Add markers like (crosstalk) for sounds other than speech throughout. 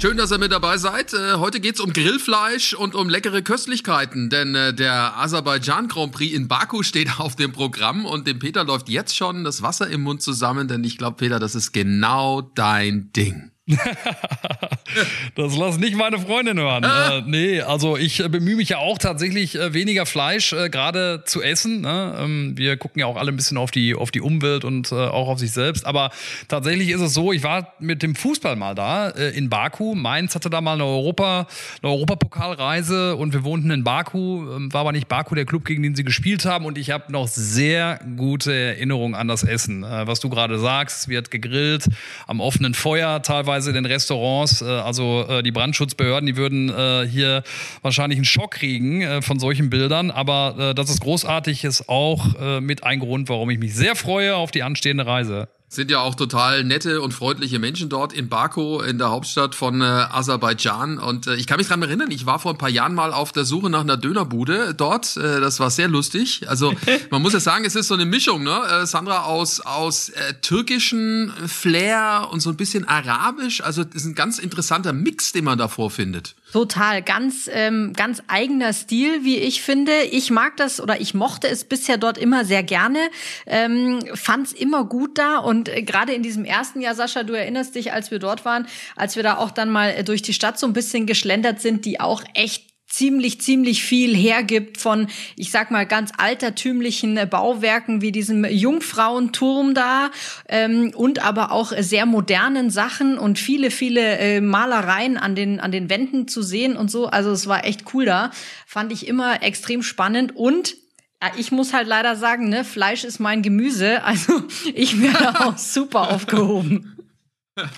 Schön, dass ihr mit dabei seid. Äh, heute geht's um Grillfleisch und um leckere Köstlichkeiten, denn äh, der Aserbaidschan Grand Prix in Baku (laughs) steht auf dem Programm und dem Peter läuft jetzt schon das Wasser im Mund zusammen, denn ich glaube, Peter, das ist genau dein Ding. (laughs) das lass nicht meine Freundin hören. Ah. Äh, nee, also ich äh, bemühe mich ja auch tatsächlich äh, weniger Fleisch äh, gerade zu essen. Ne? Ähm, wir gucken ja auch alle ein bisschen auf die, auf die Umwelt und äh, auch auf sich selbst. Aber tatsächlich ist es so, ich war mit dem Fußball mal da äh, in Baku. Mainz hatte da mal eine Europa, eine Europapokalreise und wir wohnten in Baku. Ähm, war aber nicht Baku der Club, gegen den sie gespielt haben. Und ich habe noch sehr gute Erinnerungen an das Essen. was du gerade sagst, wird gegrillt am offenen Feuer teilweise teilweise in den Restaurants, äh, also äh, die Brandschutzbehörden, die würden äh, hier wahrscheinlich einen Schock kriegen von solchen Bildern. Aber das ist großartig, ist auch mit ein Grund, warum ich mich sehr freue auf die anstehende Reise. Sind ja auch total nette und freundliche Menschen dort in Baku, in der Hauptstadt von äh, Aserbaidschan. Und äh, ich kann mich dran erinnern, ich war vor ein paar Jahren mal auf der Suche nach einer Dönerbude dort. Äh, das war sehr lustig. Also (laughs) man muss ja sagen, es ist so eine Mischung, ne? Äh, Sandra, aus, aus äh, türkischen Flair und so ein bisschen arabisch. Also das ist ein ganz interessanter Mix, den man da vorfindet. Total, ganz, ähm, ganz eigener Stil, wie ich finde. Ich mag das oder ich mochte es bisher dort immer sehr gerne, ähm, fand es immer gut da und äh, gerade in diesem ersten Jahr, Sascha, du erinnerst dich, als wir dort waren, als wir da auch dann mal äh, durch die Stadt so ein bisschen geschlendert sind, die auch echt ziemlich, ziemlich viel hergibt von, ich sag mal, ganz altertümlichen äh, Bauwerken wie diesem Jungfrauenturm da ähm, und aber auch sehr modernen Sachen und viele, viele äh, Malereien an den, an den Wänden zu sehen und so. Also es war echt cool da. Fand ich immer extrem spannend und ja, ich muss halt leider sagen, ne, Fleisch ist mein Gemüse, also (laughs) ich werde (laughs) auch super aufgehoben.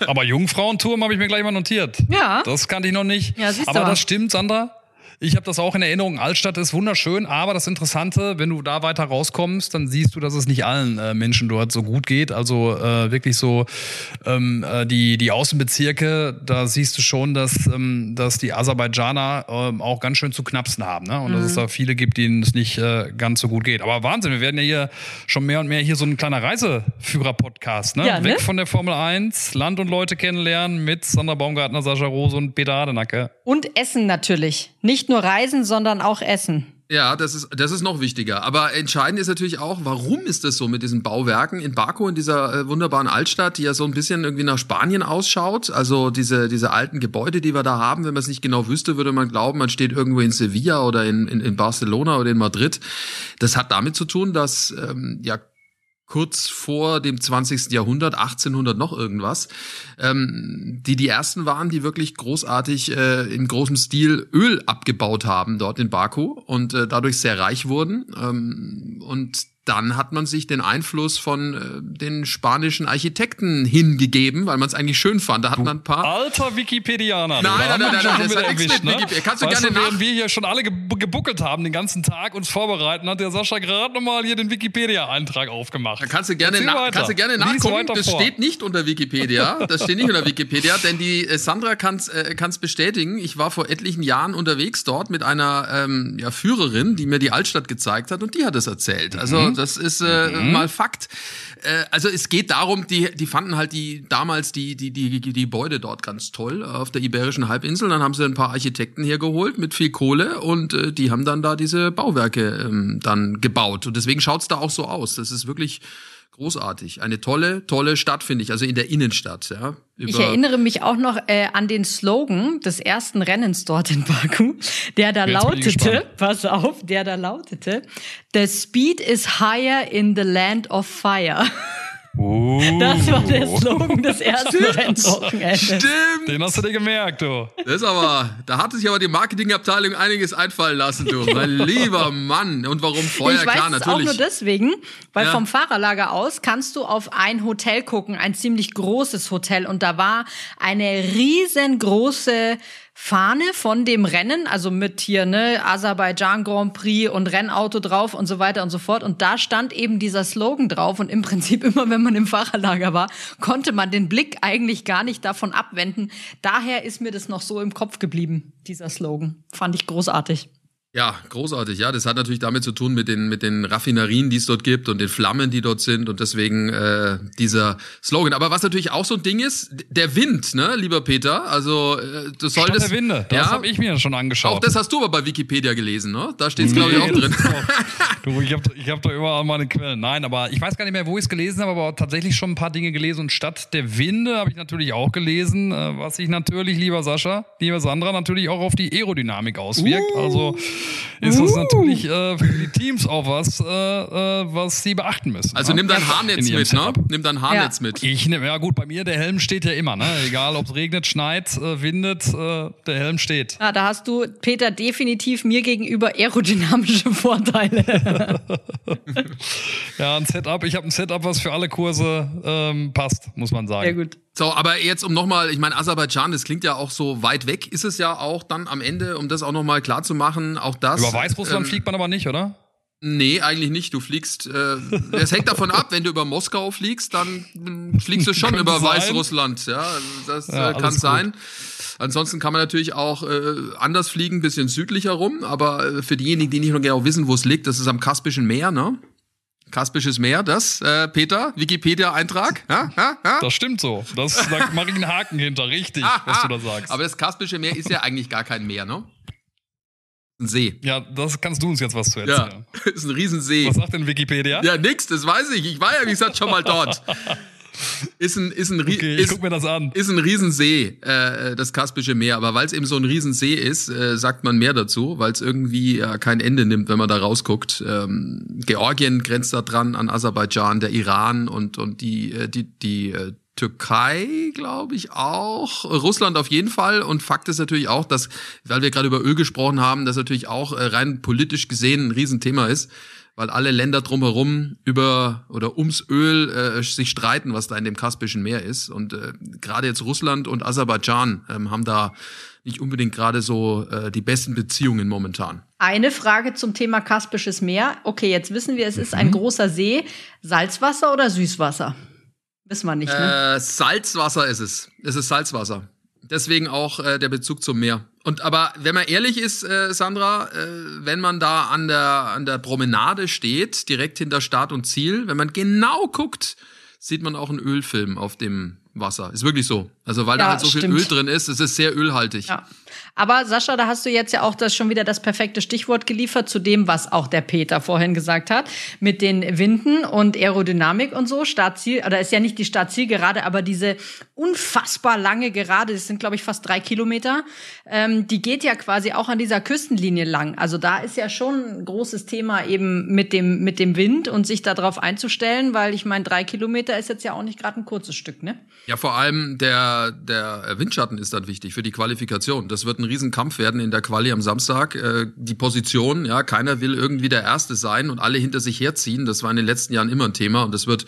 Aber Jungfrauenturm habe ich mir gleich mal notiert. Ja. Das kannte ich noch nicht. Ja, siehst Aber das stimmt, Sandra. Ich habe das auch in Erinnerung. Altstadt ist wunderschön, aber das Interessante, wenn du da weiter rauskommst, dann siehst du, dass es nicht allen äh, Menschen dort so gut geht. Also äh, wirklich so ähm, äh, die die Außenbezirke, da siehst du schon, dass ähm, dass die Aserbaidschaner ähm, auch ganz schön zu knapsen haben, ne? Und mhm. dass es mhm. da viele gibt, denen es nicht äh, ganz so gut geht. Aber Wahnsinn, wir werden ja hier schon mehr und mehr hier so ein kleiner Reiseführer-Podcast, ne? Ja, ne? Weg von der Formel 1, Land und Leute kennenlernen mit Sandra Baumgartner, Sascha Rose und Peter Adenacke. Und Essen natürlich. Nicht nur reisen, sondern auch essen. Ja, das ist, das ist noch wichtiger. Aber entscheidend ist natürlich auch, warum ist das so mit diesen Bauwerken in Baku, in dieser äh, wunderbaren Altstadt, die ja so ein bisschen irgendwie nach Spanien ausschaut. Also diese, diese alten Gebäude, die wir da haben, wenn man es nicht genau wüsste, würde man glauben, man steht irgendwo in Sevilla oder in, in, in Barcelona oder in Madrid. Das hat damit zu tun, dass ähm, ja kurz vor dem 20. Jahrhundert, 1800 noch irgendwas, ähm, die die ersten waren, die wirklich großartig äh, in großem Stil Öl abgebaut haben dort in Baku und äh, dadurch sehr reich wurden. Ähm, und dann hat man sich den Einfluss von äh, den spanischen Architekten hingegeben, weil man es eigentlich schön fand. Da hat man ein paar. Alter Wikipedianer. Nein, nein, nein, nein, nein, das hat erwischt, ne? Kannst du weißt gerne du, während wir hier schon alle gebuckelt haben, den ganzen Tag uns vorbereiten, hat der Sascha gerade nochmal hier den Wikipedia-Eintrag aufgemacht. Da kannst du gerne, na, kannst du gerne nachgucken. Das vor. steht nicht unter Wikipedia. Das steht nicht unter Wikipedia, denn die äh, Sandra kann es äh, kann's bestätigen. Ich war vor etlichen Jahren unterwegs dort mit einer ähm, ja, Führerin, die mir die Altstadt gezeigt hat und die hat es erzählt. Also Mhm. Das ist äh, mhm. mal Fakt. Äh, also es geht darum, die, die fanden halt die damals die, die, die, die Gebäude dort ganz toll auf der Iberischen Halbinsel. Dann haben sie ein paar Architekten hergeholt mit viel Kohle und äh, die haben dann da diese Bauwerke ähm, dann gebaut. Und deswegen schaut's da auch so aus. Das ist wirklich großartig. Eine tolle, tolle Stadt, finde ich, also in der Innenstadt. Ja, ich erinnere mich auch noch äh, an den Slogan des ersten Rennens dort in Baku, der da Jetzt lautete, pass auf, der da lautete, The speed is higher in the land of fire. Uh. Das war der Slogan des ersten Rennwochenendes. Stimmt. Den hast du dir gemerkt, du. Das ist aber, da hat sich aber die Marketingabteilung einiges einfallen lassen, du. Mein lieber Mann. Und warum Feuer? Ich weiß Klar, natürlich. auch nur deswegen, weil ja. vom Fahrerlager aus kannst du auf ein Hotel gucken, ein ziemlich großes Hotel. Und da war eine riesengroße Fahne von dem Rennen, also mit hier, ne, Aserbaidschan Grand Prix und Rennauto drauf und so weiter und so fort. Und da stand eben dieser Slogan drauf. Und im (laughs) Prinzip immer, wenn man im Fahrerlager war, konnte man den Blick eigentlich gar nicht davon abwenden. Daher ist mir das noch so im Kopf geblieben, dieser Slogan. Fand ich großartig. Ja, großartig. Ja, das hat natürlich damit zu tun mit den mit den Raffinerien, die es dort gibt und den Flammen, die dort sind und deswegen äh, dieser Slogan. Aber was natürlich auch so ein Ding ist, der Wind, ne, lieber Peter. Also äh, das soll das. der Winde. Das ja, habe ich mir schon angeschaut. Auch das hast du aber bei Wikipedia gelesen, ne? Da steht es glaube ich auch drin. (laughs) du, ich habe ich hab da überall meine Quellen. Nein, aber ich weiß gar nicht mehr, wo ich es gelesen habe, aber tatsächlich schon ein paar Dinge gelesen. Und statt der Winde habe ich natürlich auch gelesen, äh, was sich natürlich, lieber Sascha, lieber Sandra, natürlich auch auf die Aerodynamik auswirkt. Uh. Also ist das natürlich äh, für die Teams auch was, äh, äh, was sie beachten müssen. Also ne? nimm dein Haarnetz mit, ne? Nimm dein Haarnetz Ja. mit. Ich nehme, ja gut, bei mir, der Helm steht ja immer, ne? Egal ob es regnet, schneit, äh, windet, äh, der Helm steht. Ja, da hast du, Peter, definitiv mir gegenüber aerodynamische Vorteile. (laughs) Ja, ein Setup, ich habe ein Setup, was für alle Kurse ähm, passt, muss man sagen. Sehr gut. So, aber jetzt um nochmal, ich meine, Aserbaidschan, das klingt ja auch so weit weg, ist es ja auch dann am Ende, um das auch nochmal klar zu machen, auch das. Über Weißrussland ähm, fliegt man aber nicht, oder? Nee, eigentlich nicht. Du fliegst, äh, es hängt davon ab, wenn du über Moskau fliegst, dann mm, fliegst du schon (laughs) über sein. Weißrussland. Ja, das Ja, äh, kann alles gut. sein. Ansonsten kann man natürlich auch äh, anders fliegen, ein bisschen südlicher rum, aber äh, für diejenigen, die nicht noch genau wissen, wo es liegt, das ist am Kaspischen Meer, ne? Kaspisches Meer, das, äh, Peter, Wikipedia-Eintrag. Ja, ja, ja. Das stimmt so. Das, da mache ich einen Haken hinter, richtig, was du da sagst. Aber das Kaspische Meer ist ja eigentlich gar kein Meer, ne? Ein See. ja, das kannst du uns jetzt was zu Ja, erzählen. (laughs) ist ein Riesensee. Was sagt denn Wikipedia? Ja, nix, das weiß ich. Ich war ja, wie gesagt, schon mal dort. (laughs) Ist ein, ist ein, Okay, ich ist, guck mir das an. ist ein Riesensee, äh, das Kaspische Meer. Aber weil es eben so ein Riesensee ist, äh, sagt man mehr dazu, weil es irgendwie äh, kein Ende nimmt, wenn man da rausguckt. Ähm, Georgien grenzt da dran an Aserbaidschan, der Iran und, und die, äh, die, die äh, Türkei, glaube ich, auch. Russland auf jeden Fall. Und Fakt ist natürlich auch, dass, weil wir gerade über Öl gesprochen haben, das natürlich auch äh, rein politisch gesehen ein Riesenthema ist weil alle Länder drumherum über oder ums Öl äh, sich streiten, was da in dem Kaspischen Meer ist. Und äh, gerade jetzt Russland und Aserbaidschan ähm, haben da nicht unbedingt gerade so äh, die besten Beziehungen momentan. Eine Frage zum Thema Kaspisches Meer. Okay, jetzt wissen wir, es ist Mhm. ein großer See. Salzwasser oder Süßwasser? Wissen wir nicht, ne? Äh, Salzwasser ist es. Es ist Salzwasser. Deswegen auch äh, der Bezug zum Meer. Und aber wenn man ehrlich ist, äh, Sandra, äh, wenn man da an der an der Promenade steht, direkt hinter Start und Ziel, wenn man genau guckt, sieht man auch einen Ölfilm auf dem Wasser. Ist wirklich so. Also weil da Ja, halt so viel stimmt. Öl drin ist, es ist sehr ölhaltig. Ja. Aber Sascha, da hast du jetzt ja auch das schon wieder das perfekte Stichwort geliefert zu dem, was auch der Peter vorhin gesagt hat, mit den Winden und Aerodynamik und so. Startziel, oder ist ja nicht die Startzielgerade, aber diese unfassbar lange Gerade, das sind glaube ich fast drei Kilometer, ähm, die geht ja quasi auch an dieser Küstenlinie lang. Also da ist ja schon ein großes Thema eben mit dem mit dem Wind und sich darauf einzustellen, weil ich meine, drei Kilometer ist jetzt ja auch nicht gerade ein kurzes Stück, ne? Ja, vor allem der, der Windschatten ist dann wichtig für die Qualifikation. Das wird ein Riesenkampf werden in der Quali am Samstag. Äh, die Position, ja, keiner will irgendwie der Erste sein und alle hinter sich herziehen. Das war in den letzten Jahren immer ein Thema und das wird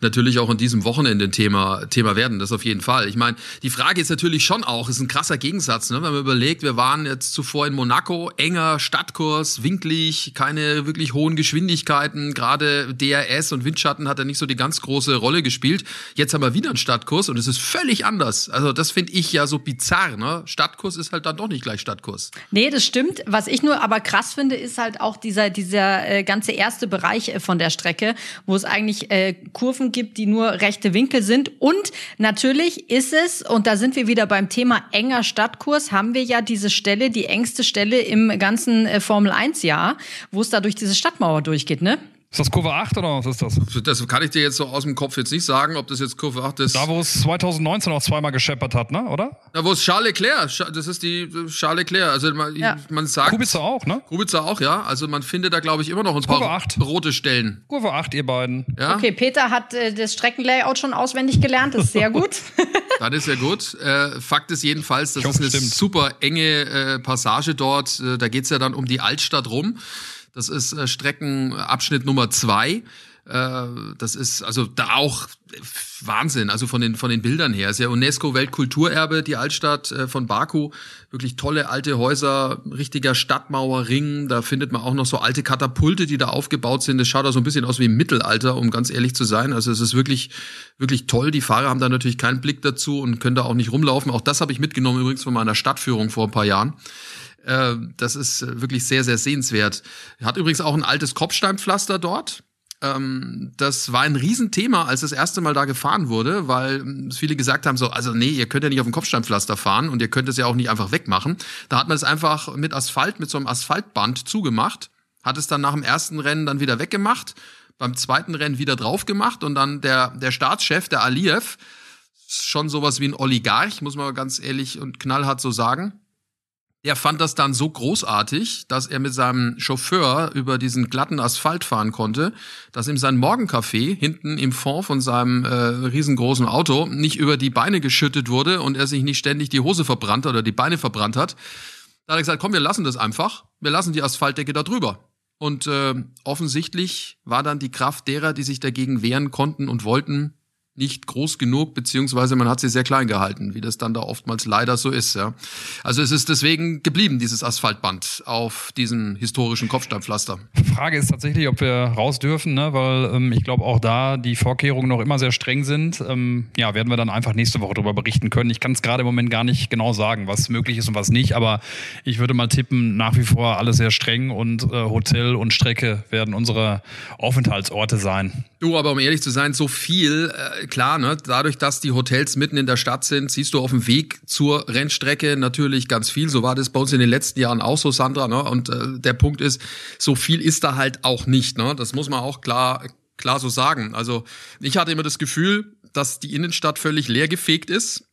natürlich auch an diesem Wochenende ein Thema, Thema werden. Das auf jeden Fall. Ich meine, die Frage ist natürlich schon auch, ist ein krasser Gegensatz, ne? wenn man überlegt, wir waren jetzt zuvor in Monaco, enger Stadtkurs, winklig, keine wirklich hohen Geschwindigkeiten. Gerade DRS und Windschatten hat da nicht so die ganz große Rolle gespielt. Jetzt haben wir wieder einen Stadtkurs und es ist völlig anders. Also das finde ich ja so bizarr. Ne? Stadtkurs ist halt dann doch nicht gleich Stadtkurs. Nee, das stimmt. Was ich nur aber krass finde, ist halt auch dieser, dieser äh, ganze erste Bereich äh, von der Strecke, wo es eigentlich äh, Kurven gibt, die nur rechte Winkel sind. Und natürlich ist es, und da sind wir wieder beim Thema enger Stadtkurs, haben wir ja diese Stelle, die engste Stelle im ganzen äh, Formel-1-Jahr, wo es da durch diese Stadtmauer durchgeht, ne? Ist das Kurve 8 oder was ist das? Das kann ich dir jetzt so aus dem Kopf jetzt nicht sagen, ob das jetzt Kurve 8 ist. Da, wo es 2019 auch zweimal gescheppert hat, ne? Oder? Da, wo es Charles Leclerc, das ist die Charles Leclerc. Also man, Ja. man sagt. Kubica auch, ne? Kubica auch, ja. Also man findet da, glaube ich, immer noch ein Kurve paar 8. rote Stellen. Kurve 8, ihr beiden. Ja, Okay, Peter hat äh, das Streckenlayout schon auswendig gelernt, das ist sehr gut. (laughs) dann ist ja gut. Äh, Fakt ist jedenfalls, das Ich ist hoffe, eine stimmt. super enge äh, Passage dort. Äh, da geht's ja dann um die Altstadt rum. Das ist äh, Streckenabschnitt Nummer zwei. Äh, das ist also da auch Wahnsinn, also von den, von den Bildern her. Es ist ja UNESCO-Weltkulturerbe, die Altstadt äh, von Baku. Wirklich tolle alte Häuser, richtiger Stadtmauerring. Da findet man auch noch so alte Katapulte, die da aufgebaut sind. Das schaut auch so ein bisschen aus wie im Mittelalter, um ganz ehrlich zu sein. Also es ist wirklich, wirklich toll. Die Fahrer haben da natürlich keinen Blick dazu und können da auch nicht rumlaufen. Auch das habe ich mitgenommen übrigens von meiner Stadtführung vor ein paar Jahren. Äh, das ist wirklich sehr, sehr sehenswert. Hat übrigens auch ein altes Kopfsteinpflaster dort ähm, das war ein Riesenthema, als das erste Mal da gefahren wurde, weil ähm, viele gesagt haben so, also nee, ihr könnt ja nicht auf dem Kopfsteinpflaster fahren und ihr könnt es ja auch nicht einfach wegmachen. Da hat man es einfach mit Asphalt, mit so einem Asphaltband zugemacht, hat es dann nach dem ersten Rennen dann wieder weggemacht, beim zweiten Rennen wieder drauf gemacht und dann der, der Staatschef, der Aliyev, schon sowas wie ein Oligarch, muss man ganz ehrlich und knallhart so sagen, er fand das dann so großartig, dass er mit seinem Chauffeur über diesen glatten Asphalt fahren konnte, dass ihm sein Morgencafé hinten im Fond von seinem äh, riesengroßen Auto nicht über die Beine geschüttet wurde und er sich nicht ständig die Hose verbrannt oder die Beine verbrannt hat. Da hat er gesagt, komm, wir lassen das einfach. Wir lassen die Asphaltdecke da drüber. Und äh, offensichtlich war dann die Kraft derer, die sich dagegen wehren konnten und wollten, nicht groß genug, beziehungsweise man hat sie sehr klein gehalten, wie das dann da oftmals leider so ist. Ja. Also es ist deswegen geblieben, dieses Asphaltband auf diesem historischen Kopfsteinpflaster. Frage ist tatsächlich, ob wir raus dürfen, ne? weil ähm, ich glaube auch da die Vorkehrungen noch immer sehr streng sind. Ähm, ja, werden wir dann einfach nächste Woche darüber berichten können. Ich kann es gerade im Moment gar nicht genau sagen, was möglich ist und was nicht, aber ich würde mal tippen, nach wie vor alles sehr streng und äh, Hotel und Strecke werden unsere Aufenthaltsorte sein. Du, aber um ehrlich zu sein, so viel, äh, klar, ne, dadurch, dass die Hotels mitten in der Stadt sind, siehst du auf dem Weg zur Rennstrecke natürlich ganz viel. So war das bei uns in den letzten Jahren auch so, Sandra. Ne? Und äh, der Punkt ist, so viel ist da halt auch nicht. Ne? Das muss man auch klar, klar so sagen. Also ich hatte immer das Gefühl, dass die Innenstadt völlig leergefegt ist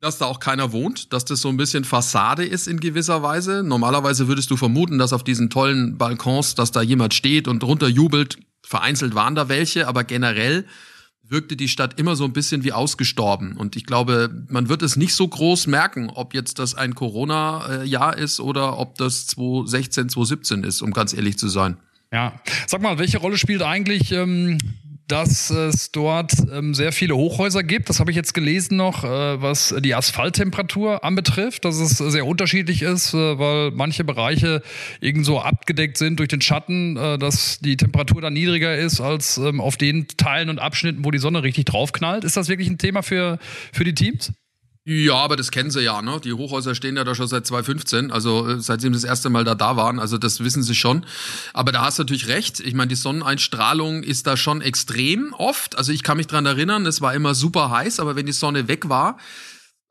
dass da auch keiner wohnt, dass das so ein bisschen Fassade ist in gewisser Weise. Normalerweise würdest du vermuten, dass auf diesen tollen Balkons, dass da jemand steht und runterjubelt. Vereinzelt waren da welche, aber generell wirkte die Stadt immer so ein bisschen wie ausgestorben. Und ich glaube, man wird es nicht so groß merken, ob jetzt das ein Corona-Jahr ist oder ob das 2016, 2017 ist, um ganz ehrlich zu sein. Ja, sag mal, welche Rolle spielt eigentlich ähm, dass es dort ähm, sehr viele Hochhäuser gibt. Das habe ich jetzt gelesen noch, äh, was die Asphalttemperatur anbetrifft, dass es sehr unterschiedlich ist, äh, weil manche Bereiche irgendwo abgedeckt sind durch den Schatten, äh, dass die Temperatur dann niedriger ist als ähm, auf den Teilen und Abschnitten, wo die Sonne richtig draufknallt. Ist das wirklich ein Thema für, für die Teams? Ja, aber das kennen sie ja, ne? Die Hochhäuser stehen ja da schon seit 2015, also äh, seitdem sie das erste Mal da da waren, also das wissen sie schon. Aber da hast du natürlich recht. Ich meine, die Sonneneinstrahlung ist da schon extrem oft. Also ich kann mich dran erinnern, es war immer super heiß, aber wenn die Sonne weg war,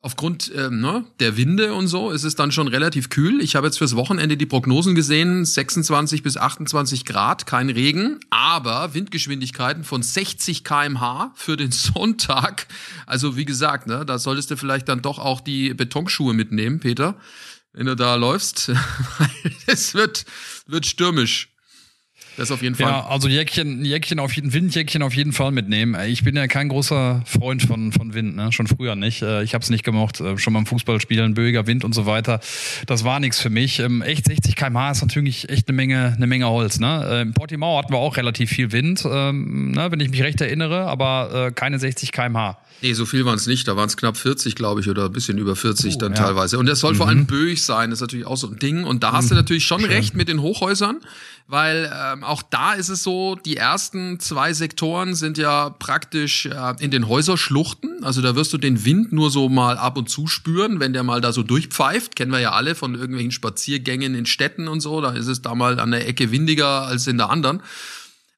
Aufgrund ähm, ne, der Winde und so ist es dann schon relativ kühl. Ich habe jetzt fürs Wochenende die Prognosen gesehen, 26 bis 28 Grad, kein Regen, aber Windgeschwindigkeiten von 60 kmh für den (laughs) Sonntag. Also wie gesagt, ne, da solltest du vielleicht dann doch auch die Betonschuhe mitnehmen, Peter, wenn du da läufst. (laughs) es wird, wird stürmisch. Das auf jeden Fall. Ja, also Jäckchen, Jäckchen auf jeden Windjäckchen auf jeden Fall mitnehmen. Ich bin ja kein großer Freund von, von Wind, ne? Schon früher nicht. Äh, ich habe es nicht gemocht. Äh, schon beim Fußballspielen, böiger Wind und so weiter. Das war nichts für mich. Ähm, echt 60 km/h ist natürlich echt eine Menge, eine Menge Holz. Ne? Äh, in Portimao hatten wir auch relativ viel Wind, ähm, ne? wenn ich mich recht erinnere, aber keine 60 km/h. Nee, so viel waren es nicht. Da waren es knapp 40, glaube ich, oder ein bisschen über 40 uh, dann ja. teilweise. Und das soll mhm. vor allem böig sein, das ist natürlich auch so ein Ding. Und da hast mhm. du natürlich schon Schön. recht mit den Hochhäusern, weil ähm, auch da ist es so, die ersten zwei Sektoren sind ja praktisch äh, in den Häuserschluchten. Also da wirst du den Wind nur so mal ab und zu spüren, wenn der mal da so durchpfeift. Kennen wir ja alle von irgendwelchen Spaziergängen in Städten und so. Da ist es da mal an der Ecke windiger als in der anderen.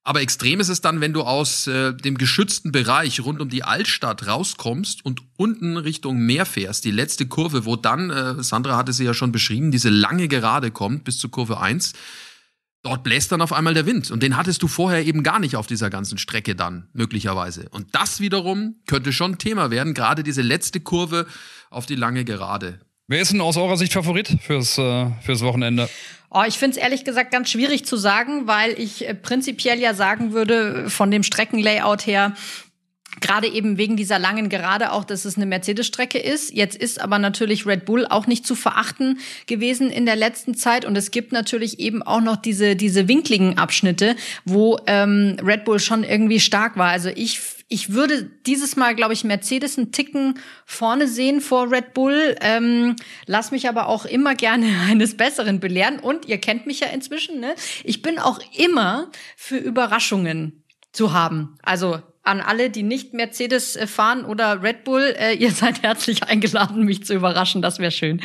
Aber extrem ist es dann, wenn du aus äh, dem geschützten Bereich rund um die Altstadt rauskommst und unten Richtung Meer fährst. Die letzte Kurve, wo dann, äh, Sandra hatte sie ja schon beschrieben, diese lange Gerade kommt bis zur Kurve 1. Dort bläst dann auf einmal der Wind. Und den hattest du vorher eben gar nicht auf dieser ganzen Strecke dann, möglicherweise. Und das wiederum könnte schon Thema werden, gerade diese letzte Kurve auf die lange Gerade. Wer ist denn aus eurer Sicht Favorit fürs, äh, fürs Wochenende? Oh, ich finde es ehrlich gesagt ganz schwierig zu sagen, weil ich äh, prinzipiell ja sagen würde, von dem Streckenlayout her, Gerade eben wegen dieser langen Gerade auch, dass es eine Mercedes-Strecke ist. Jetzt ist aber natürlich Red Bull auch nicht zu verachten gewesen in der letzten Zeit. Und es gibt natürlich eben auch noch diese, diese winkligen Abschnitte, wo ähm, Red Bull schon irgendwie stark war. Also ich ich würde dieses Mal, glaube ich, Mercedes einen Ticken vorne sehen vor Red Bull. Ähm, lass mich aber auch immer gerne (laughs) eines Besseren belehren. Und ihr kennt mich ja inzwischen, ne? Ich bin auch immer für Überraschungen zu haben. Also an alle, die nicht Mercedes äh, fahren oder Red Bull, äh, ihr seid herzlich eingeladen, mich zu überraschen. Das wäre schön.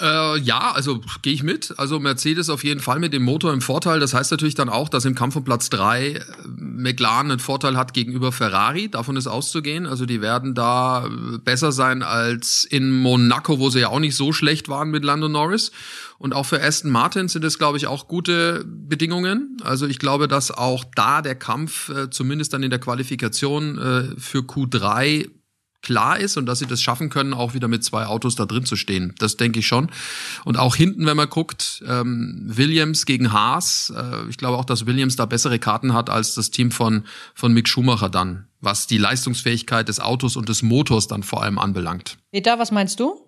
Äh, ja, also gehe ich mit. Also Mercedes auf jeden Fall mit dem Motor im Vorteil. Das heißt natürlich dann auch, dass im Kampf um Platz drei äh, McLaren einen Vorteil hat gegenüber Ferrari. Davon ist auszugehen. Also die werden da äh, besser sein als in Monaco, wo sie ja auch nicht so schlecht waren mit Lando Norris. Und auch für Aston Martin sind es, glaube ich, auch gute Bedingungen. Also ich glaube, dass auch da der Kampf äh, zumindest dann in der Qualifikation äh, für Q3 klar ist und dass sie das schaffen können, auch wieder mit zwei Autos da drin zu stehen. Das denke ich schon. Und auch hinten, wenn man guckt, ähm, Williams gegen Haas, äh, ich glaube auch, dass Williams da bessere Karten hat als das Team von, von Mick Schumacher dann, was die Leistungsfähigkeit des Autos und des Motors dann vor allem anbelangt. Peter, was meinst du?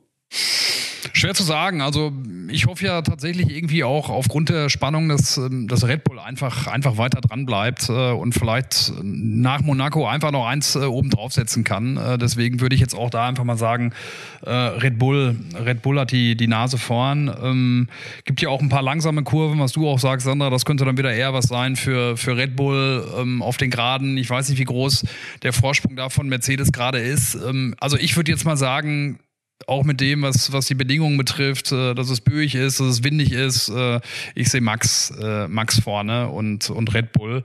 Schwer zu sagen. Also ich hoffe ja tatsächlich irgendwie auch aufgrund der Spannung, dass, ähm, dass Red Bull einfach, einfach weiter dran bleibt äh, und vielleicht nach Monaco einfach noch eins äh, oben draufsetzen kann. Äh, deswegen würde ich jetzt auch da einfach mal sagen, Red Bull, Red Bull hat die, die Nase vorn. Ähm, gibt ja auch ein paar langsame Kurven, was du auch sagst, Sandra, das könnte dann wieder eher was sein für, für Red Bull ähm, auf den Geraden. Ich weiß nicht, wie groß der Vorsprung da von Mercedes gerade ist. also ich würde jetzt mal sagen, auch mit dem, was, was die Bedingungen betrifft, äh, dass es böig ist, dass es windig ist. Äh, ich sehe Max, äh, Max vorne und, und Red Bull.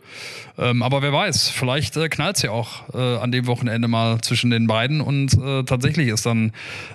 Ähm, aber wer weiß, vielleicht äh, knallt es ja auch äh, an dem Wochenende mal zwischen den beiden und äh, tatsächlich ist dann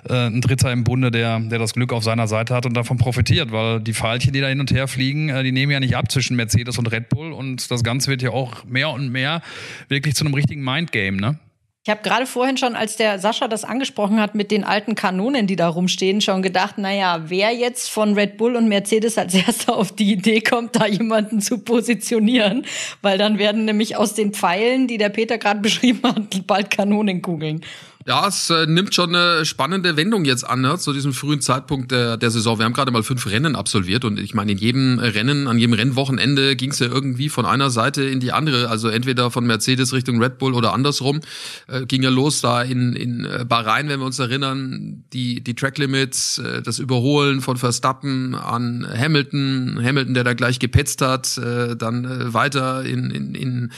äh, ein Dritter im Bunde, der, der das Glück auf seiner Seite hat und davon profitiert, weil die Pfeilchen, die da hin und her fliegen, die nehmen ja nicht ab zwischen Mercedes und Red Bull und das Ganze wird ja auch mehr und mehr wirklich zu einem richtigen Mindgame, ne? Ich habe gerade vorhin schon, als der Sascha das angesprochen hat mit den alten Kanonen, die da rumstehen, schon gedacht, naja, wer jetzt von Red Bull und Mercedes als erster auf die Idee kommt, da jemanden zu positionieren, weil dann werden nämlich aus den Pfeilen, die der Peter gerade (laughs) beschrieben hat, bald Kanonenkugeln. Ja, es äh, nimmt schon eine spannende Wendung jetzt an, ne, zu diesem frühen Zeitpunkt der, der Saison. Wir haben gerade mal fünf Rennen absolviert und ich meine, in jedem Rennen, an jedem Rennwochenende ging es ja irgendwie von einer Seite in die andere, also entweder von Mercedes Richtung Red Bull oder andersrum. Äh, ging ja los da in, in äh, Bahrain, wenn wir uns erinnern, die, die Track Limits, äh, das Überholen von Verstappen an Hamilton, Hamilton, der da gleich gepetzt hat, äh, dann äh, weiter in, in, in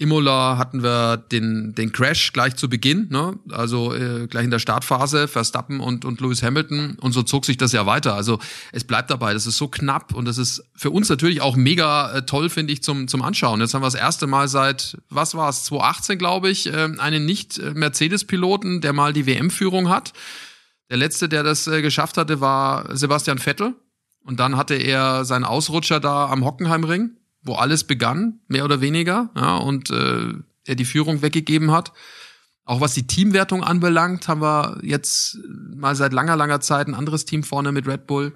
Imola hatten wir den, den Crash gleich zu Beginn, ne? also äh, gleich in der Startphase, Verstappen und, und Lewis Hamilton und so zog sich das ja weiter. Also es bleibt dabei, das ist so knapp und das ist für uns natürlich auch mega äh, toll, finde ich, zum, zum Anschauen. Jetzt haben wir das erste Mal seit, was war es, 2018, glaube ich, äh, einen Nicht-Mercedes-Piloten, der mal die WM-Führung hat. Der letzte, der das äh, geschafft hatte, war Sebastian Vettel. Und dann hatte er seinen Ausrutscher da am Hockenheimring wo alles begann, mehr oder weniger, ja, und äh, er die Führung weggegeben hat. Auch was die Teamwertung anbelangt, haben wir jetzt mal seit langer, langer Zeit ein anderes Team vorne mit Red Bull.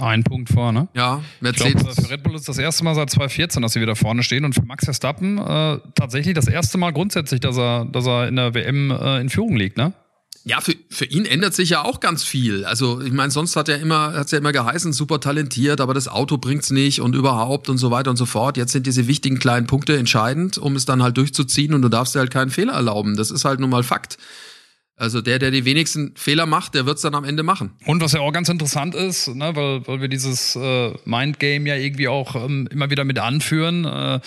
Ein Punkt vorne. Ja, Mercedes. Ich glaub, für Red Bull ist das erste Mal seit 2014, dass sie wieder vorne stehen und für Max Verstappen äh, tatsächlich das erste Mal grundsätzlich, dass er, dass er in der WM äh, in Führung liegt, ne? Ja, für, für ihn ändert sich ja auch ganz viel. Also ich meine, sonst hat er immer, hat's ja immer geheißen, super talentiert, aber das Auto bringt's nicht und überhaupt und so weiter und so fort. Jetzt sind diese wichtigen kleinen Punkte entscheidend, um es dann halt durchzuziehen und du darfst dir halt keinen Fehler erlauben. Das ist halt nun mal Fakt. Also der, der die wenigsten Fehler macht, der wird's dann am Ende machen. Und was ja auch ganz interessant ist, ne, weil, weil wir dieses äh, Mindgame ja irgendwie auch ähm, immer wieder mit anführen. Äh,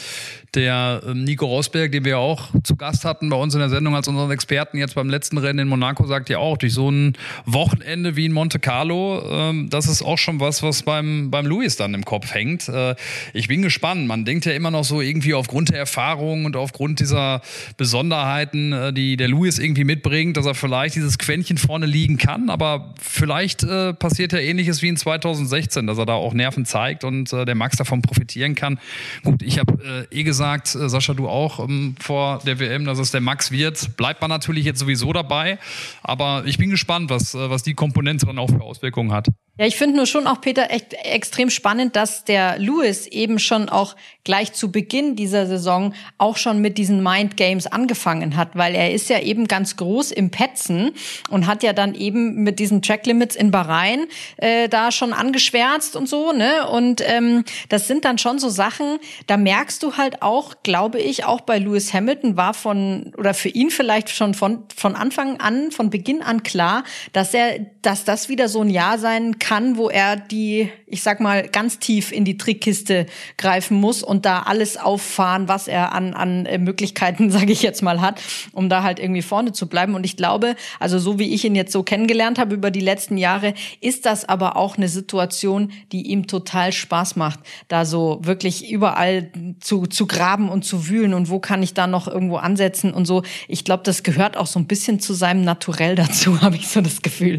der äh, Nico Rosberg, den wir auch zu Gast hatten bei uns in der Sendung als unseren Experten jetzt beim letzten Rennen in Monaco, sagt ja auch, durch so ein Wochenende wie in Monte Carlo, äh, das ist auch schon was, was beim, beim Louis dann im Kopf hängt. Äh, ich bin gespannt. Man denkt ja immer noch so irgendwie aufgrund der Erfahrung und aufgrund dieser Besonderheiten, äh, die der Louis irgendwie mitbringt, dass er vielleicht dieses Quäntchen vorne liegen kann, aber vielleicht äh, passiert ja ähnliches wie in 2016, dass er da auch Nerven zeigt und äh, der Max davon profitieren kann. Gut, ich habe äh, eh gesagt, äh, Sascha, du auch ähm, vor der WM, dass es der Max wird. Bleibt man natürlich jetzt sowieso dabei, aber ich bin gespannt, was, äh, was die Komponente dann auch für Auswirkungen hat. Ja, ich finde nur schon auch, Peter, echt extrem spannend, dass der Lewis eben schon auch gleich zu Beginn dieser Saison auch schon mit diesen Mind Games angefangen hat, weil er ist ja eben ganz groß im Petzen und hat ja dann eben mit diesen Track Limits in Bahrain äh, da schon angeschwärzt und so, ne? Und ähm, das sind dann schon so Sachen, da merkst du halt auch, glaube ich, auch bei Lewis Hamilton war von oder für ihn vielleicht schon von von Anfang an, von Beginn an klar, dass er, dass das wieder so ein Jahr sein kann, wo er die, ich sag mal, ganz tief in die Trickkiste greifen muss und da alles auffahren, was er an, an äh, Möglichkeiten, (laughs) sage ich jetzt mal, hat, um da halt irgendwie vorne zu bleiben. Und ich glaube, also so wie ich ihn jetzt so kennengelernt habe über die letzten Jahre, ist das aber auch eine Situation, die ihm total Spaß macht, da so wirklich überall zu, zu graben und zu wühlen und wo kann ich da noch irgendwo ansetzen und so. Ich glaube, das gehört auch so ein bisschen zu seinem Naturell dazu, (laughs) habe ich so das Gefühl.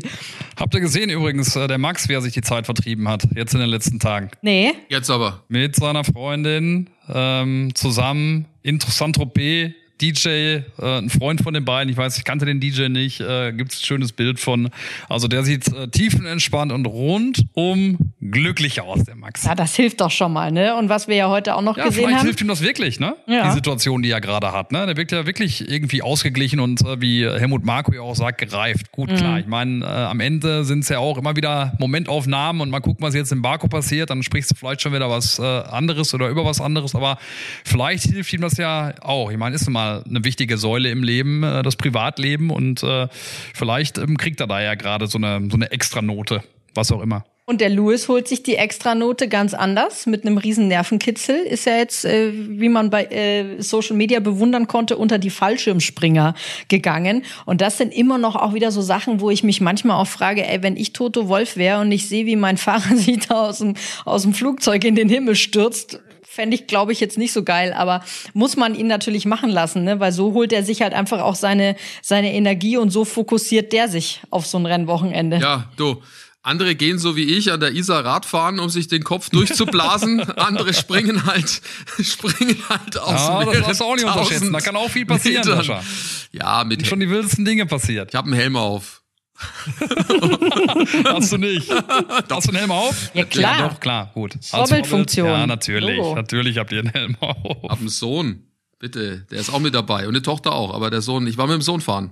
Habt ihr gesehen übrigens, äh, der Max, wie er sich die Zeit vertrieben hat, jetzt in den letzten Tagen? Nee. Jetzt aber. Mit seiner Freundin ähm, zusammen in Saint-Tropez DJ, äh, ein Freund von den beiden, ich weiß, ich kannte den DJ nicht, äh, gibt es ein schönes Bild von. Also der sieht äh, tiefenentspannt und rundum glücklich aus, der Max. Ja, das hilft doch schon mal, ne? Und was wir ja heute auch noch Ja, gesehen vielleicht haben. hilft ihm das wirklich, ne? Ja. Die Situation, die er gerade hat, ne? Der wirkt ja wirklich irgendwie ausgeglichen und äh, wie Helmut Marko ja auch sagt, gereift. Gut, Mhm. klar. Ich meine, äh, am Ende sind es ja auch immer wieder Momentaufnahmen und mal gucken, was jetzt im Baku passiert. Dann sprichst du vielleicht schon wieder was äh, anderes oder über was anderes. Aber vielleicht hilft ihm das ja auch. Ich meine, ist nun mal eine wichtige Säule im Leben, äh, das Privatleben und äh, vielleicht ähm, kriegt er da ja gerade so eine, so eine Extranote, was auch immer. Und der Lewis holt sich die Extranote ganz anders mit einem riesen Nervenkitzel. Ist ja jetzt, äh, wie man bei äh, Social Media bewundern konnte, unter die Fallschirmspringer gegangen. Und das sind immer noch auch wieder so Sachen, wo ich mich manchmal auch frage, ey, wenn ich Toto Wolf wäre und ich sehe, wie mein Fahrer (laughs) sich da aus dem, aus dem Flugzeug in den Himmel stürzt, fände ich, glaube ich, jetzt nicht so geil, aber muss man ihn natürlich machen lassen, ne? weil so holt er sich halt einfach auch seine, seine Energie und so fokussiert der sich auf so ein Rennwochenende. Ja, du. Andere gehen so wie ich an der Isar Radfahren, um sich den Kopf durchzublasen. (laughs) Andere springen halt, (laughs) springen halt aus Ja, das mehreren darfst du auch nicht unterschätzen. Da kann auch viel (laughs) passieren, Metern. Sascha. Ja, mit Schon die wildesten Dinge passiert. Ich habe einen Helm auf. (laughs) Hast du nicht? Hast du einen Helm auf? Ja, klar. Ja, doch, klar, gut. Als Vorbildfunktion. Vorbild- Ja, natürlich. Logo. Natürlich habt ihr einen Helm auf. Hab einen Sohn. Bitte, der ist auch mit dabei. Und eine Tochter auch. Aber der Sohn, ich war mit dem Sohn fahren.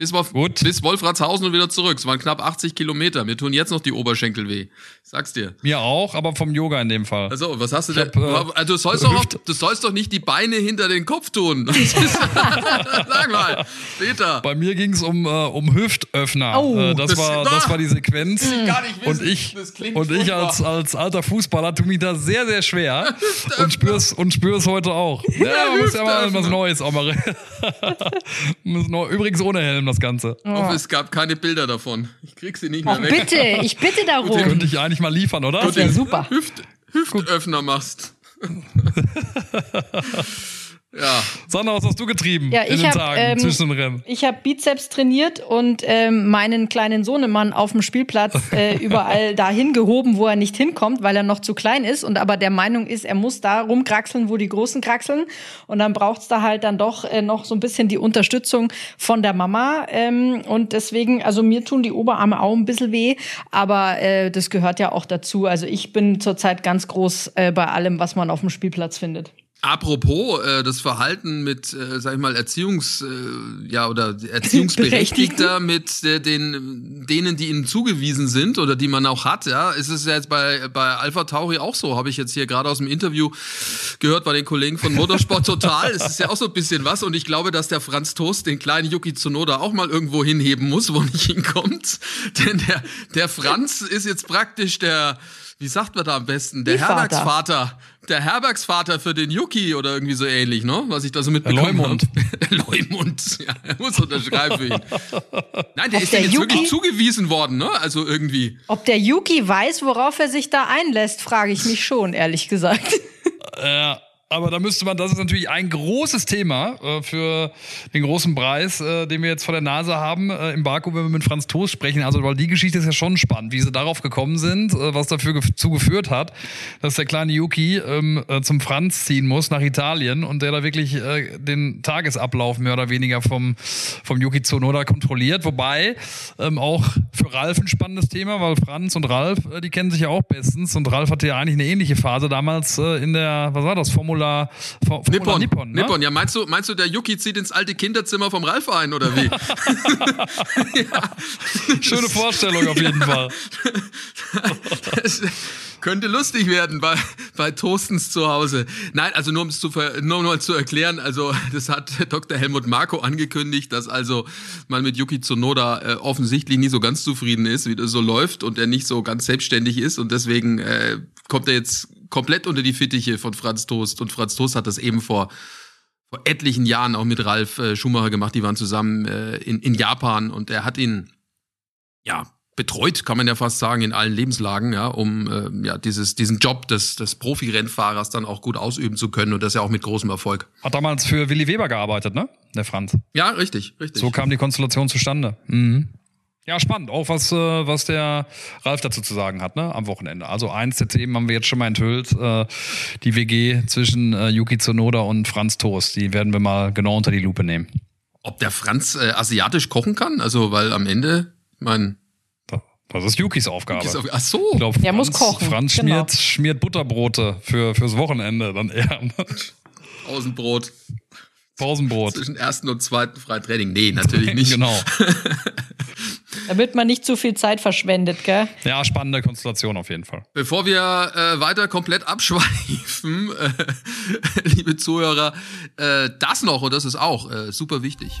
Bis, Wolf, Gut. bis Wolfratshausen und wieder zurück. Es waren knapp 80 Kilometer. Mir tun jetzt noch die Oberschenkel weh. Sag's dir. Mir auch, aber vom Yoga in dem Fall. Also, was hast du Ich denn? hab, äh, also, du, sollst doch, du sollst doch nicht die Beine hinter den Kopf tun. (laughs) (laughs) Sag mal, Peter. Bei mir ging es um, äh, um Hüftöffner. Oh. das, Das- war, das war die Sequenz. gar nicht wissen. Und ich, Das klingt und ich als, als alter Fußballer tue mich da sehr, sehr schwer. (laughs) und spür's, und spür's heute auch. Ja, man muss ja mal was Neues auch mal. Übrigens ohne Helm das Ganze. Ich hoffe, es gab keine Bilder davon. Ich krieg sie nicht mehr Och, weg. bitte, ich bitte darum. Könnte ich eigentlich mal liefern, oder? Das wäre super. Hüft, Hüftöffner machst. (laughs) (laughs) ja. Sandra, was hast du getrieben Ja, in ich den hab, Tagen ähm, zwischen den Rennen? Ich habe Bizeps trainiert und ähm, meinen kleinen Sohnemann auf dem Spielplatz (laughs) äh, überall dahin gehoben, wo er nicht hinkommt, weil er noch zu klein ist und aber der Meinung ist, er muss da rumkraxeln, wo die Großen kraxeln. Und dann braucht's da halt dann doch äh, noch so ein bisschen die Unterstützung von der Mama. Ähm, und deswegen, also mir tun die Oberarme auch ein bisschen weh, aber äh, das gehört ja auch dazu. Also ich bin zurzeit ganz groß äh, bei allem, was man auf dem Spielplatz findet. Apropos äh, das Verhalten mit, äh, sag ich mal, Erziehungs, äh, ja oder Erziehungsberechtigter mit äh, den denen, die ihnen zugewiesen sind oder die man auch hat, ja, ist es ja jetzt bei bei Alpha Tauri auch so. Habe ich jetzt hier gerade aus dem Interview gehört bei den Kollegen von Motorsport Total. es ist ja auch so ein bisschen was und ich glaube, dass der Franz Toast den kleinen Yuki Tsunoda auch mal irgendwo hinheben muss, wo nicht hinkommt, (laughs) denn der der Franz ist jetzt praktisch der wie sagt man da am besten? Der. Herbergsvater. Der Herbergsvater für den Yuki oder irgendwie so ähnlich, ne? Was ich da so mitbekommen Leumund. habe. (laughs) Leumund. Ja, er muss unterschreiben für ihn. (laughs) Nein, der Ob ist der jetzt Yuki- wirklich zugewiesen worden, ne? Also irgendwie. Ob der Yuki weiß, worauf er sich da einlässt, frage ich mich schon, ehrlich gesagt. Ja, aber da müsste man, das ist natürlich ein großes Thema äh, für den großen Preis, äh, den wir jetzt vor der Nase haben äh, im Baku, wenn wir mit Franz Toast sprechen. Also, weil die Geschichte ist ja schon spannend, wie sie darauf gekommen sind, äh, was dafür dazu geführt hat, dass der kleine Yuki ähm, äh, zum Franz ziehen muss nach Italien und der da wirklich äh, den Tagesablauf mehr oder weniger vom, vom Yuki Tsunoda kontrolliert. Wobei ähm, auch für Ralf ein spannendes Thema, weil Franz und Ralf, die kennen sich ja auch bestens und Ralf hatte ja eigentlich eine ähnliche Phase damals in der, was war das, Formel Formula, Formula Nippon. Nippon, ne? Nippon, ja, meinst du, meinst du, der Yuki zieht ins alte Kinderzimmer vom Ralf ein, oder wie? (laughs) (laughs) ja. Schöne Vorstellung auf jeden Fall. (laughs) das könnte lustig werden bei, bei Toastens zu Hause. Nein, also nur um es zu, nur mal zu erklären, also das hat Dr. Helmut Marko angekündigt, dass also man mit Yuki Tsunoda äh, offensichtlich nie so ganz zufrieden ist, wie das so läuft und er nicht so ganz selbstständig ist und deswegen äh, kommt er jetzt komplett unter die Fittiche von Franz Toast. Und Franz Toast hat das eben vor, vor etlichen Jahren auch mit Ralf äh, Schumacher gemacht. Die waren zusammen äh, in, in Japan und er hat ihn, ja, betreut, kann man ja fast sagen, in allen Lebenslagen, ja, um äh, ja, dieses, diesen Job des, des Profi-Rennfahrers dann auch gut ausüben zu können und das ja auch mit großem Erfolg. Hat damals für Willi Weber gearbeitet, ne? Der Franz. Ja, richtig, richtig. So kam die Konstellation zustande. Mhm. Ja, spannend. Auch was, äh, was der Ralf dazu zu sagen hat, ne, am Wochenende. Also eins der Themen haben wir jetzt schon mal enthüllt. Äh, die WG zwischen äh, Yuki Tsunoda und Franz Toast. Die werden wir mal genau unter die Lupe nehmen. Ob der Franz äh, asiatisch kochen kann? Also, weil am Ende, mein. Das ist Yukis Aufgabe. Yukis Aufgabe. Ach so. Ich glaub, der muss kochen. Franz genau. schmiert, schmiert Butterbrote für, fürs Wochenende dann eher. (laughs) Pausenbrot. Pausenbrot. Zwischen ersten und zweiten freien Training. Nee, natürlich (laughs) nicht. genau. (laughs) Damit man nicht zu viel Zeit verschwendet, gell? Ja, spannende Konstellation auf jeden Fall. Bevor wir äh, weiter komplett abschweifen, (laughs) äh, liebe Zuhörer, äh, das noch, und das ist auch äh, super wichtig.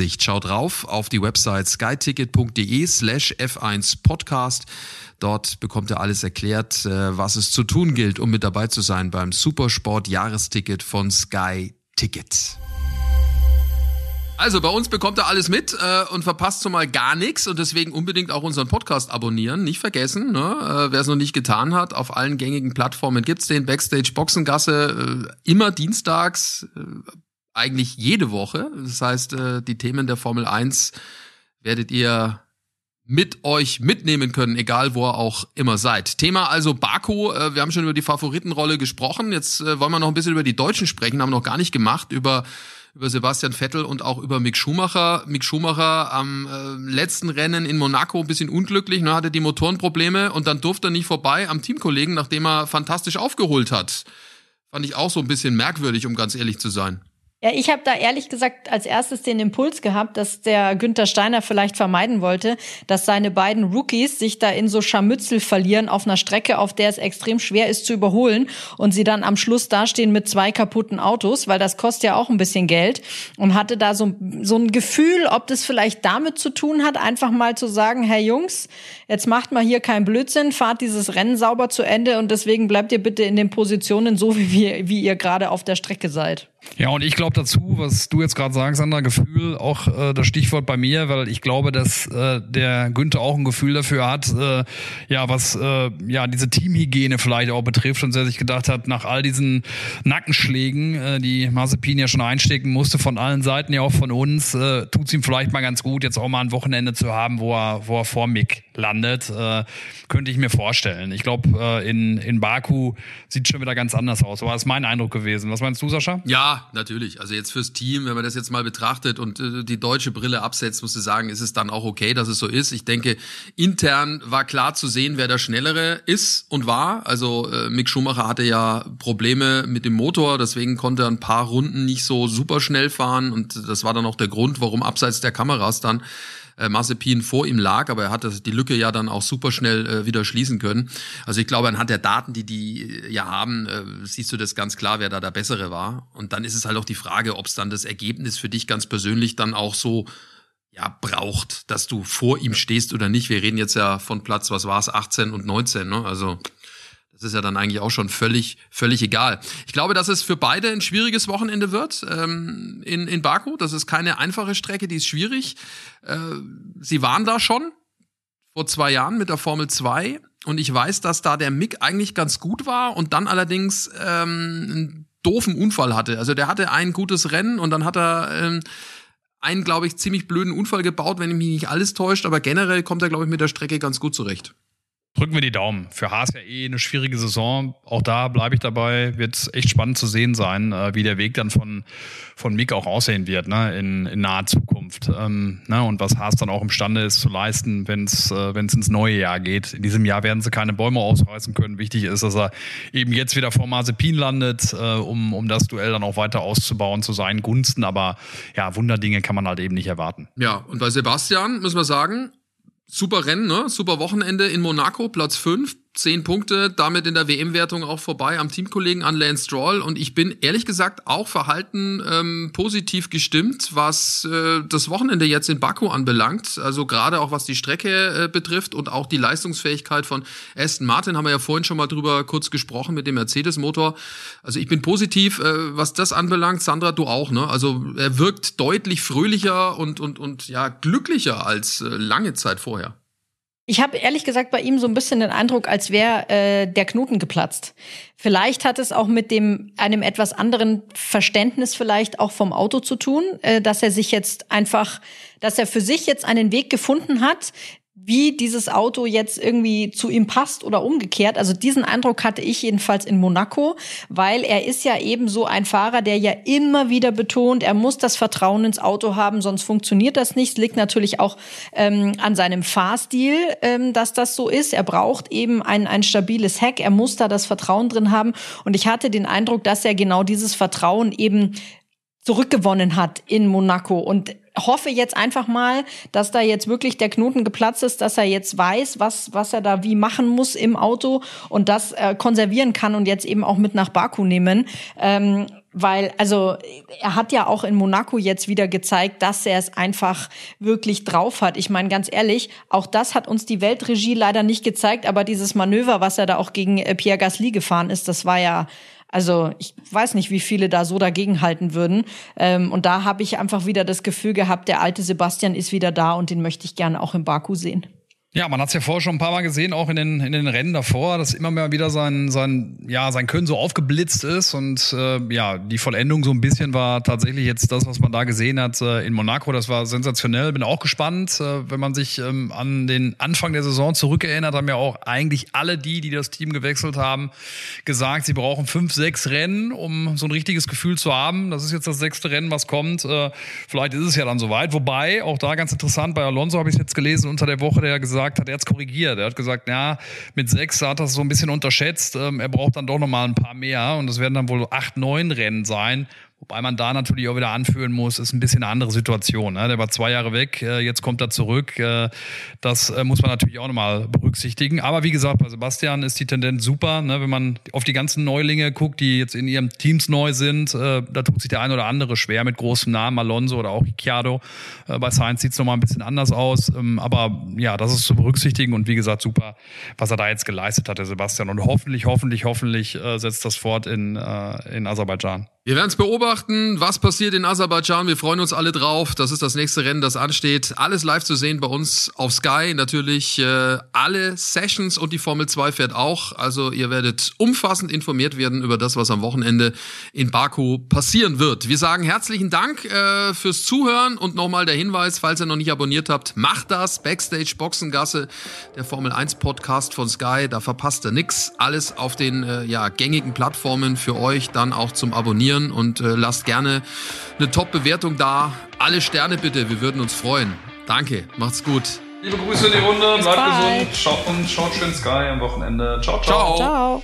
Übersicht. Schaut drauf auf die Website skyticket.de slash F1 Podcast. Dort bekommt ihr alles erklärt, äh, was es zu tun gilt, um mit dabei zu sein beim Supersport Jahresticket von Sky Ticket. Also bei uns bekommt ihr alles mit äh, und verpasst schon mal gar nichts und deswegen unbedingt auch unseren Podcast abonnieren. Nicht vergessen, ne? äh, wer es noch nicht getan hat, auf allen gängigen Plattformen gibt's den Backstage Boxengasse äh, immer dienstags. Äh, eigentlich jede Woche. Das heißt, äh, die Themen der Formel 1 werdet ihr mit euch mitnehmen können, egal wo ihr auch immer seid. Thema also Baku, äh, wir haben schon über die Favoritenrolle gesprochen. Jetzt äh, wollen wir noch ein bisschen über die Deutschen sprechen, haben wir noch gar nicht gemacht, über über Sebastian Vettel und auch über Mick Schumacher. Mick Schumacher am äh, letzten Rennen in Monaco ein bisschen unglücklich, ne, hatte die Motorenprobleme und dann durfte er nicht vorbei am Teamkollegen, nachdem er fantastisch aufgeholt hat. Fand ich auch so ein bisschen merkwürdig, um ganz ehrlich zu sein. Ja, ich habe da ehrlich gesagt als erstes den Impuls gehabt, dass der Günther Steiner vielleicht vermeiden wollte, dass seine beiden Rookies sich da in so Scharmützel verlieren auf einer Strecke, auf der es extrem schwer ist zu überholen und sie dann am Schluss dastehen mit zwei kaputten Autos, weil das kostet ja auch ein bisschen Geld und hatte da so, so ein Gefühl, ob das vielleicht damit zu tun hat, einfach mal zu sagen, Herr Jungs, jetzt macht mal hier keinen Blödsinn, fahrt dieses Rennen sauber zu Ende und deswegen bleibt ihr bitte in den Positionen so, (laughs) wie, wir, wie ihr gerade auf der Strecke seid. Ja, und ich glaube dazu, was du jetzt gerade sagst, Sandra, Gefühl, auch äh, das Stichwort bei mir, weil ich glaube, dass äh, der Günther auch ein Gefühl dafür hat, äh, ja, was äh, ja diese Teamhygiene vielleicht auch betrifft und er sich gedacht hat, nach all diesen Nackenschlägen, äh, die Mazepin ja schon einstecken musste, von allen Seiten, ja auch von uns, äh, tut ihm vielleicht mal ganz gut, jetzt auch mal ein Wochenende zu haben, wo er, wo er vor Mick landet, äh, könnte ich mir vorstellen. Ich glaube, äh, in, in Baku sieht schon wieder ganz anders aus. Aber das ist mein Eindruck gewesen. Was meinst du, Sascha? Ja, natürlich. Also jetzt fürs Team, wenn man das jetzt mal betrachtet und äh, die deutsche Brille absetzt, muss ich sagen, ist es dann auch okay, dass es so ist. Ich denke, intern war klar zu sehen, wer der Schnellere ist und war. Also äh, Mick Schumacher hatte ja Probleme mit dem Motor, deswegen konnte er ein paar Runden nicht so super schnell fahren und das war dann auch der Grund, warum abseits der Kameras dann äh, Mazepin vor ihm lag, aber er hat das, die Lücke ja dann auch super schnell äh, wieder schließen können. Also ich glaube, anhand der Daten, die die äh, ja haben, äh, siehst du das ganz klar, wer da der Bessere war. Und dann ist es halt auch die Frage, ob es dann das Ergebnis für dich ganz persönlich dann auch so ja, braucht, dass du vor ihm stehst oder nicht. Wir reden jetzt ja von Platz, was war es, 18 und 19, ne? Also das ist ja dann eigentlich auch schon völlig, völlig egal. Ich glaube, dass es für beide ein schwieriges Wochenende wird ähm, in, in Baku. Das ist keine einfache Strecke, die ist schwierig. Äh, sie waren da schon vor zwei Jahren mit der Formel 2 und ich weiß, dass da der Mick eigentlich ganz gut war und dann allerdings ähm, einen doofen Unfall hatte. Also der hatte ein gutes Rennen und dann hat er ähm, einen, glaube ich, ziemlich blöden Unfall gebaut, wenn mich nicht alles täuscht, aber generell kommt er, glaube ich, mit der Strecke ganz gut zurecht. Drücken wir die Daumen. Für Haas ja eh eine schwierige Saison. Auch da bleibe ich dabei. Wird echt spannend zu sehen sein, äh, wie der Weg dann von, von Mick auch aussehen wird, ne, in, in naher Zukunft. Ähm, ne, und was Haas dann auch imstande ist zu leisten, wenn es äh, wenn's ins neue Jahr geht. In diesem Jahr werden sie keine Bäume ausreißen können. Wichtig ist, dass er eben jetzt wieder vor Mazepin landet, äh, um, um das Duell dann auch weiter auszubauen zu seinen Gunsten. Aber ja, Wunderdinge kann man halt eben nicht erwarten. Ja, und bei Sebastian müssen wir sagen, super Rennen, ne? Super Wochenende in Monaco, Platz 5, 10 Punkte, damit in der WM-Wertung auch vorbei am Teamkollegen an Lance Stroll. Und ich bin ehrlich gesagt auch verhalten ähm, positiv gestimmt, was äh, das Wochenende jetzt in Baku anbelangt. Also gerade auch was die Strecke äh, betrifft und auch die Leistungsfähigkeit von Aston Martin, haben wir ja vorhin schon mal drüber kurz gesprochen mit dem Mercedes-Motor. Also ich bin positiv, äh, was das anbelangt. Sandra, du auch, ne? Also er wirkt deutlich fröhlicher und, und, und ja, glücklicher als äh, lange Zeit vorher. Ich habe ehrlich gesagt bei ihm so ein bisschen den Eindruck, als wäre äh, der Knoten geplatzt. Vielleicht hat es auch mit dem einem etwas anderen Verständnis vielleicht auch vom Auto zu tun, äh, dass er sich jetzt einfach, dass er für sich jetzt einen Weg gefunden hat, wie dieses Auto jetzt irgendwie zu ihm passt oder umgekehrt. Also diesen Eindruck hatte ich jedenfalls in Monaco, weil er ist ja eben so ein Fahrer, der ja immer wieder betont, er muss das Vertrauen ins Auto haben, sonst funktioniert das nicht. liegt natürlich auch ähm, an seinem Fahrstil, ähm, dass das so ist. Er braucht eben ein, ein stabiles Heck, er muss da das Vertrauen drin haben. Und ich hatte den Eindruck, dass er genau dieses Vertrauen eben zurückgewonnen hat in Monaco. Und hoffe jetzt einfach mal, dass da jetzt wirklich der Knoten geplatzt ist, dass er jetzt weiß, was, was er da wie machen muss im Auto und das äh, konservieren kann und jetzt eben auch mit nach Baku nehmen. Ähm, weil, also, er hat ja auch in Monaco jetzt wieder gezeigt, dass er es einfach wirklich drauf hat. Ich meine, ganz ehrlich, auch das hat uns die Weltregie leider nicht gezeigt, aber dieses Manöver, was er da auch gegen äh, Pierre Gasly gefahren ist, das war ja, also ich weiß nicht, wie viele da so dagegenhalten würden. Ähm, und da habe ich einfach wieder das Gefühl gehabt, der alte Sebastian ist wieder da und den möchte ich gerne auch im Baku sehen. Ja, man hat es ja vorher schon ein paar Mal gesehen, auch in den, in den Rennen davor, dass immer mehr wieder sein, sein, ja, sein Können so aufgeblitzt ist. Und äh, ja, die Vollendung so ein bisschen war tatsächlich jetzt das, was man da gesehen hat äh, in Monaco. Das war sensationell. Bin auch gespannt, äh, wenn man sich ähm, an den Anfang der Saison zurückerinnert, haben ja auch eigentlich alle die, die das Team gewechselt haben, gesagt, sie brauchen fünf, sechs Rennen, um so ein richtiges Gefühl zu haben. Das ist jetzt das sechste Rennen, was kommt. Äh, vielleicht ist es ja dann soweit. Wobei, auch da ganz interessant, bei Alonso habe ich jetzt gelesen unter der Woche, der gesagt gesagt hat, er hat es korrigiert. Er hat gesagt, ja, mit sechs hat er es so ein bisschen unterschätzt. Ähm, er braucht dann doch noch mal ein paar mehr und es werden dann wohl acht, neun Rennen sein, Wobei man da natürlich auch wieder anführen muss, ist ein bisschen eine andere Situation. Ne? Der war zwei Jahre weg, äh, jetzt kommt er zurück. Äh, das äh, muss man natürlich auch nochmal berücksichtigen. Aber wie gesagt, bei Sebastian ist die Tendenz super. Ne? Wenn man auf die ganzen Neulinge guckt, die jetzt in ihren Teams neu sind, da tut sich der ein oder andere schwer mit großen Namen, Alonso oder auch Ricciardo. Bei Sainz sieht es nochmal ein bisschen anders aus. Ähm, aber ja, das ist zu berücksichtigen und wie gesagt, super, was er da jetzt geleistet hat, der Sebastian. Und hoffentlich, hoffentlich, hoffentlich setzt das fort in, in Aserbaidschan. Wir werden es beobachten, was passiert in Aserbaidschan. Wir freuen uns alle drauf. Das ist das nächste Rennen, das ansteht. Alles live zu sehen bei uns auf Sky. Natürlich äh, alle Sessions und die Formel 2 fährt auch. Also ihr werdet umfassend informiert werden über das, was am Wochenende in Baku passieren wird. Wir sagen herzlichen Dank äh, fürs Zuhören und nochmal der Hinweis, falls ihr noch nicht abonniert habt, macht das. Backstage Boxengasse, der Formel 1 Podcast von Sky. Da verpasst ihr nix. Alles auf den äh, ja, gängigen Plattformen für euch dann auch zum Abonnieren abonnieren und äh, lasst gerne eine Top-Bewertung da. Alle Sterne bitte, wir würden uns freuen. Danke, macht's gut. Liebe Grüße in die Runde, bleibt gesund, schaut und schaut schön Sky am Wochenende. Ciao, ciao. Ciao. ciao.